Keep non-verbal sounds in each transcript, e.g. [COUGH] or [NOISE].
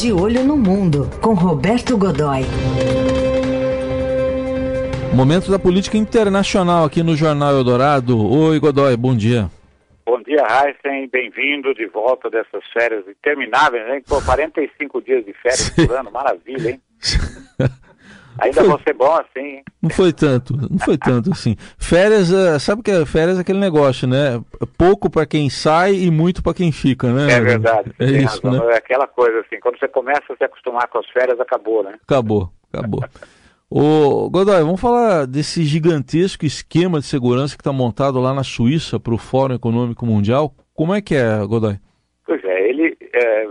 De Olho no Mundo, com Roberto Godoy. Momento da política internacional aqui no Jornal Eldorado. Oi, Godoy, bom dia. Bom dia, Heisen. Bem-vindo de volta dessas férias intermináveis, hein? Pô, 45 dias de férias Sim. [LAUGHS] por ano, maravilha, hein? [LAUGHS] Ainda foi... vou ser bom assim, hein? Não foi tanto, não foi tanto assim. Férias, é, sabe que é férias é aquele negócio, né? Pouco para quem sai e muito para quem fica, né? É verdade. É isso, razão. né? É aquela coisa assim, quando você começa a se acostumar com as férias, acabou, né? Acabou, acabou. Ô, Godoy, vamos falar desse gigantesco esquema de segurança que está montado lá na Suíça para o Fórum Econômico Mundial. Como é que é, Godoy? Pois é, ele é,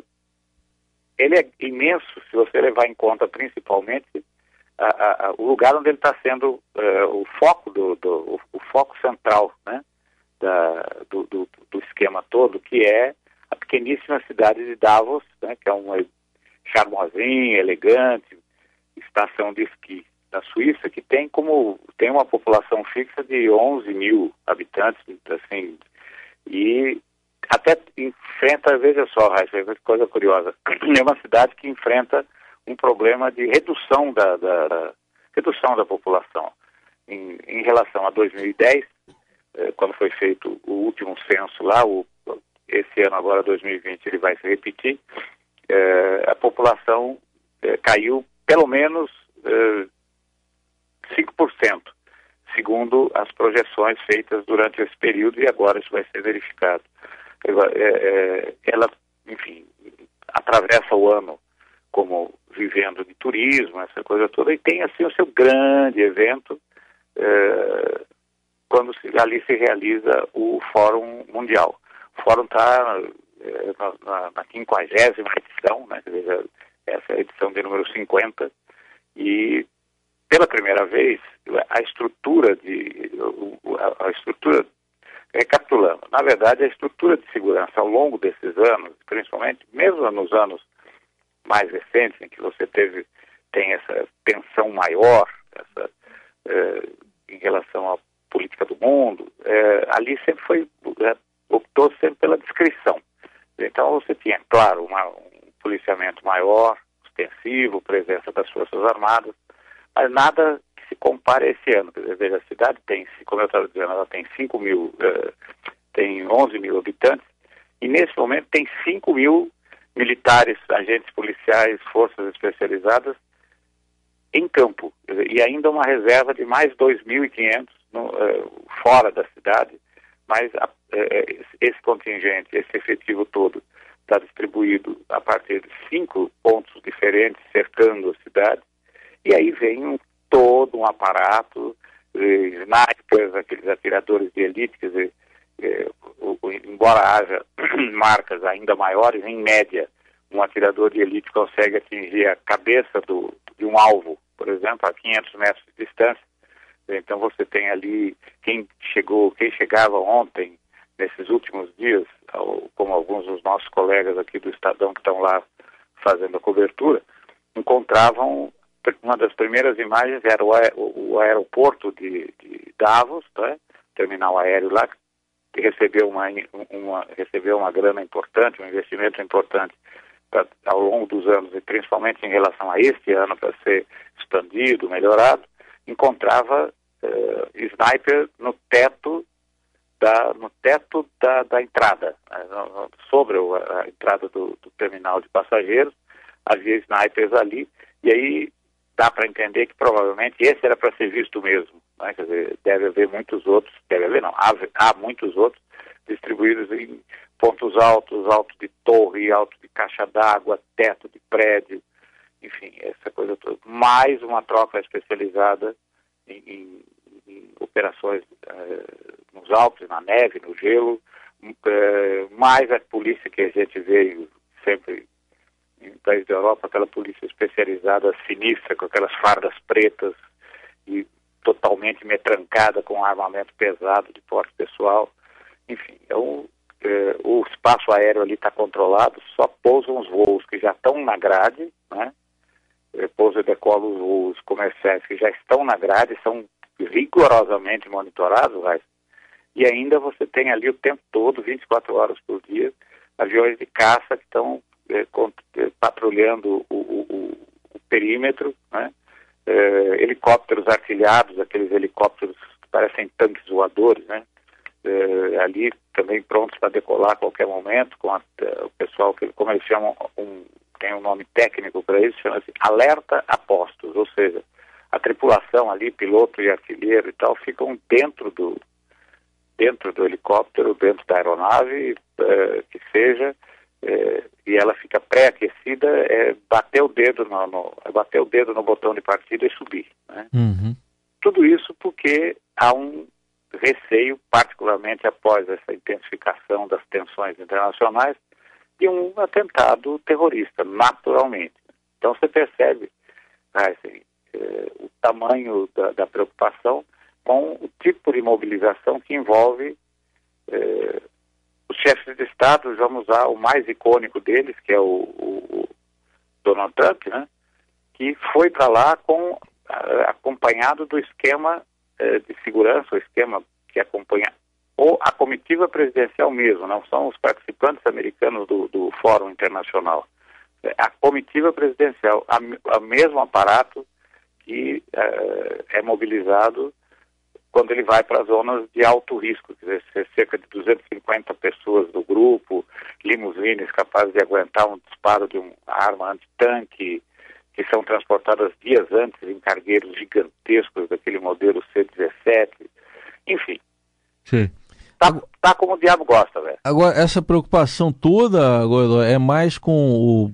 ele é imenso se você levar em conta principalmente a, a, o lugar onde ele está sendo uh, o foco do, do o, foco central né, da, do, do, do, esquema todo, que é a pequeníssima cidade de Davos, né, que é uma charmosinha, elegante, estação de esqui da Suíça, que tem como tem uma população fixa de 11 mil habitantes, assim, e até enfrenta, veja só, Raíssa, coisa curiosa, [CLEARS THROAT] é uma cidade que enfrenta um problema de redução da, da, da redução da população. Em, em, relação a 2010, eh, quando foi feito o último censo lá, o, esse ano agora 2020 ele vai se repetir, eh, a população eh, caiu pelo menos 5%, segundo as projeções feitas durante esse período e agora isso vai ser verificado. Ela, enfim, atravessa o ano como vivendo de turismo, essa coisa toda, e tem assim o seu grande evento é, quando se, ali se realiza o Fórum Mundial. O Fórum está é, na, na 50 edição, né, essa é a edição de número 50, e pela primeira vez a estrutura de a, a estrutura recapitulando, na verdade a estrutura de segurança ao longo desses anos, principalmente mesmo nos anos mais recentes, em que você teve, tem essa tensão maior essa, eh, em relação à política do mundo, eh, ali sempre foi, eh, optou sempre pela descrição. Então você tinha, claro, uma, um policiamento maior, extensivo, presença das Forças Armadas, mas nada que se compare a esse ano. Veja, a cidade tem, como eu estava dizendo, ela tem 5 mil, tem 11 mil habitantes, e nesse momento tem 5 mil militares, agentes policiais, forças especializadas em campo. E ainda uma reserva de mais 2.500 uh, fora da cidade, mas uh, esse contingente, esse efetivo todo, está distribuído a partir de cinco pontos diferentes cercando a cidade. E aí vem um, todo um aparato, eh, snipers, aqueles atiradores de elite, quer dizer, eh, embora haja [CLEARS THROAT] marcas ainda maiores, em média, um atirador de elite consegue atingir a cabeça do, de um alvo, por exemplo, a 500 metros de distância. Então você tem ali quem chegou, quem chegava ontem, nesses últimos dias, como alguns dos nossos colegas aqui do Estadão que estão lá fazendo a cobertura, encontravam uma das primeiras imagens era o, o aeroporto de, de Davos, tá? terminal aéreo lá, recebeu uma, uma, recebeu uma grana importante, um investimento importante pra, ao longo dos anos, e principalmente em relação a este ano, para ser expandido, melhorado, encontrava uh, sniper no teto da, no teto da, da entrada, né, sobre a entrada do, do, terminal de passageiros, havia snipers ali, e aí dá para entender que provavelmente esse era para ser visto mesmo. Né? Quer dizer, deve haver muitos outros, deve haver não, há, há muitos outros distribuídos em pontos altos, alto de torre, alto de caixa d'água, teto de prédio, enfim, essa coisa toda. Mais uma tropa especializada em, em, em operações eh, nos Alpes, na neve, no gelo, eh, mais a polícia que a gente vê sempre em países da Europa, aquela polícia especializada sinistra, com aquelas fardas pretas metrancada com armamento pesado de porte pessoal. Enfim, um, é, o espaço aéreo ali está controlado, só pousam os voos que já estão na grade, né? É, pouso e decola os voos comerciais que já estão na grade, são rigorosamente monitorados, mas, e ainda você tem ali o tempo todo, 24 horas por dia, aviões de caça que estão é patrulhando o, o, o perímetro, né? É, helicópteros artilhados, aqueles helicópteros que parecem tanques voadores, né? É, ali também prontos para decolar a qualquer momento, com a, o pessoal, que, como eles chamam, um, tem um nome técnico para isso, chama-se alerta a postos, ou seja, a tripulação ali, piloto e artilheiro e tal, ficam dentro do, dentro do helicóptero, dentro da aeronave, eh, que seja, eh, e ela fica pré-aquecida, é bater o dedo no, no, é bater o dedo no botão de partida e subir. Né? Uhum. Tudo isso porque há um receio, particularmente após essa intensificação das tensões internacionais, de um atentado terrorista, naturalmente. Então você percebe assim, eh, o tamanho da, da preocupação com o tipo de mobilização que envolve eh, os chefes de Estado, vamos usar o mais icônico deles, que é o, o Donald Trump, né, que foi para lá com, acompanhado do esquema eh, de segurança, o esquema que acompanha ou a comitiva presidencial mesmo, não são os participantes americanos do, do Fórum Internacional. É, a comitiva presidencial, o mesmo aparato que uh, é mobilizado quando ele vai para zonas de alto risco, quer dizer, cerca de 250 pessoas do grupo, limusines capazes de aguentar um disparo de uma arma antitanque, que são transportadas dias antes em cargueiros gigantescos daquele modelo C-17, enfim. Sim. Tá, tá como o diabo gosta, velho. Agora, essa preocupação toda, Godoy, é mais com o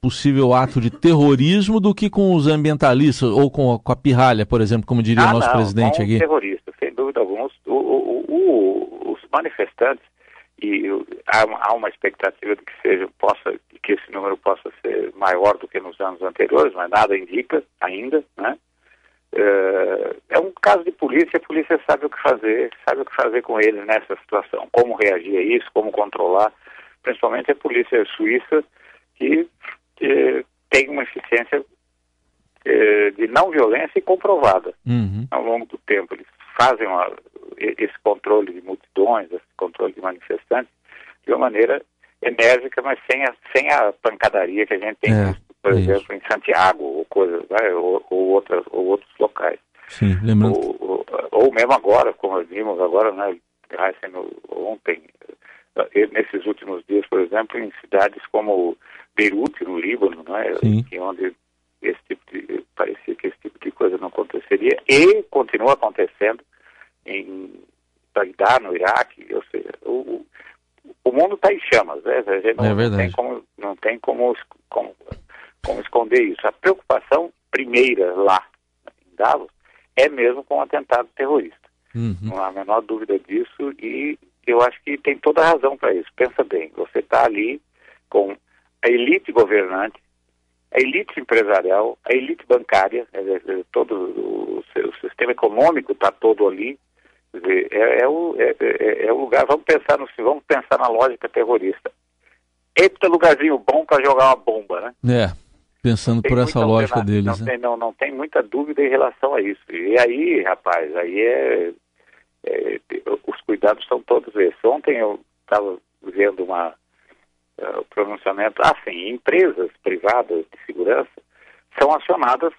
possível ato de terrorismo do que com os ambientalistas ou com a, com a pirralha, por exemplo, como diria ah, o nosso não, presidente com aqui? terroristas, sem dúvida alguma. Os, o, o, os manifestantes, e há, há, uma expectativa de que seja, possa, que esse número possa ser maior do que nos anos anteriores, mas nada indica ainda, né? É, é um caso de polícia, a polícia sabe o que fazer, sabe o que fazer com eles nessa situação, como reagir a isso, como controlar, principalmente a polícia suíça, que, que tem uma eficiência é, de não violência e comprovada uhum. ao longo do tempo. Eles fazem uma, esse controle de multidões, esse controle de manifestantes, de uma maneira enérgica, mas sem a, sem a pancadaria que a gente tem, é, por exemplo, em Santiago ou coisas, né, ou, ou, outras, ou outros locais. Sim, lembrando. Ou, ou, ou, mesmo agora, como vimos agora, né, ontem, eh, nesses últimos dias, por exemplo, em cidades como Beirute, no Líbano, né, que onde esse tipo de, parecia que esse tipo de coisa não aconteceria, e continua acontecendo em Bagdá, no Iraque, ou seja, o, o mundo está em chamas, né? Não, é não tem, como, não tem como, como, como esconder isso. A preocupação primeira lá em Davos é mesmo com o atentado terrorista. Uhum. Não há a menor dúvida disso e eu acho que tem toda a razão para isso. Pensa bem, você está ali com a elite governante, a elite empresarial, a elite bancária, todo o, o sistema econômico está todo ali, dizer, é, é, o, é, é, é, o lugar, vamos pensar no vamos pensar na lógica terrorista. Eita lugarzinho bom para jogar uma bomba, né? É, pensando por essa lógica deles. Não, né? tem, não, não tem muita dúvida em relação a isso. E aí, rapaz, aí é, é os cuidados são todos esses. Ontem eu estava vendo uma uh, pronunciamento, assim, empresas privadas de segurança são acionadas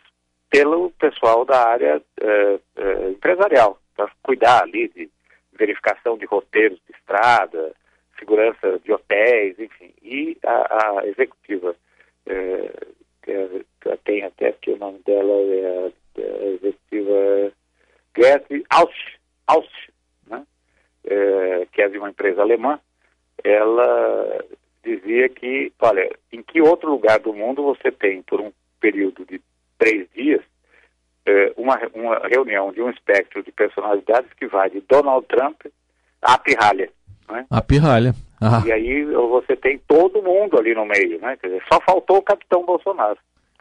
pelo pessoal da área uh, uh, empresarial para cuidar ali de verificação de roteiros de estrada, segurança de hotéis, enfim. E a, a executiva, é, é, tem até que o nome dela é a, a executiva Gertrude Ausch, Ausch né? É, que é de uma empresa alemã, ela dizia que, olha, em que outro lugar do mundo você tem, por um período de é, uma, uma reunião de um espectro de personalidades que vai de Donald Trump à pirralha. Né? A pirralha. Ah. E aí você tem todo mundo ali no meio, né? Quer dizer, só faltou o capitão Bolsonaro.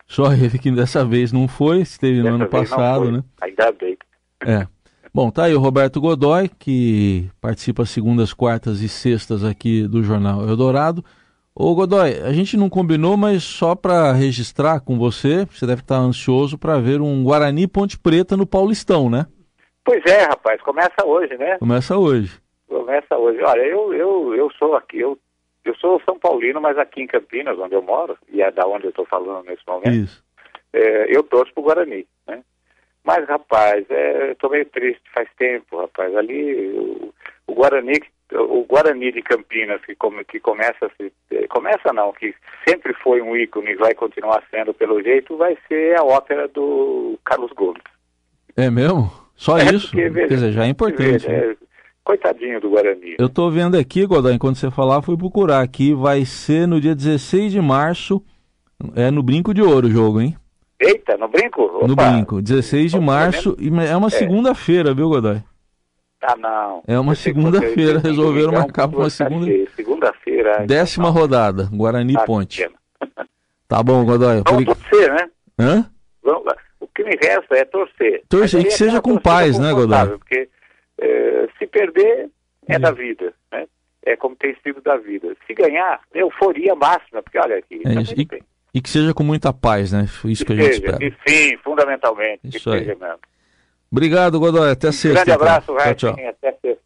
Só ele que dessa vez não foi, esteve no ano passado, né? Ainda bem. É. Bom, tá aí o Roberto Godoy, que participa segundas, quartas e sextas aqui do Jornal Eldorado. Ô Godoy, a gente não combinou, mas só para registrar com você, você deve estar ansioso para ver um Guarani Ponte Preta no Paulistão, né? Pois é, rapaz, começa hoje, né? Começa hoje. Começa hoje. Olha, eu, eu, eu sou aqui, eu Eu sou São Paulino, mas aqui em Campinas, onde eu moro, e é da onde eu estou falando nesse momento, Isso. é, eu torço pro Guarani, né? Mas, rapaz, é, eu tô meio triste faz tempo, rapaz. Ali, o, o Guarani, o Guarani de Campinas, que, come, que começa a se, eh, começa não, que sempre foi um ícone e vai continuar sendo pelo jeito, vai ser a ópera do Carlos Gomes. É mesmo? Só É, isso? porque, veja, Quer dizer, já é importante. Veja, né? é, coitadinho do Guarani. Eu tô vendo aqui, Godoy, enquanto você falar, fui procurar aqui, vai ser no dia 16 de março, é no Brinco de Ouro o jogo, hein? Eita, no brinco? No Opa. Brinco, 16 de março, e é uma segunda-feira, viu, Godoy? Ah, não. É uma que segunda-feira, resolveram marcar pra uma segunda-. Segunda-feira. Décima não. rodada, Guarani Ah, Ponte. [LAUGHS] Tá bom, Godoy. Vamos Por... torcer, né? Hã? Vamos. O que me resta é torcer. Torcer, e que é seja com paz, né, confortável, Porque eh, se perder, é É. da vida, né? É como tem sido da vida. Se ganhar, euforia máxima, porque olha aqui, É tá isso. bem. E que seja com muita paz, né? Isso que a gente seja, espera. que sim, fundamentalmente. Isso que aí. seja mesmo. Obrigado, Godoy. Até um sexta. Grande abraço, então. Até sexta.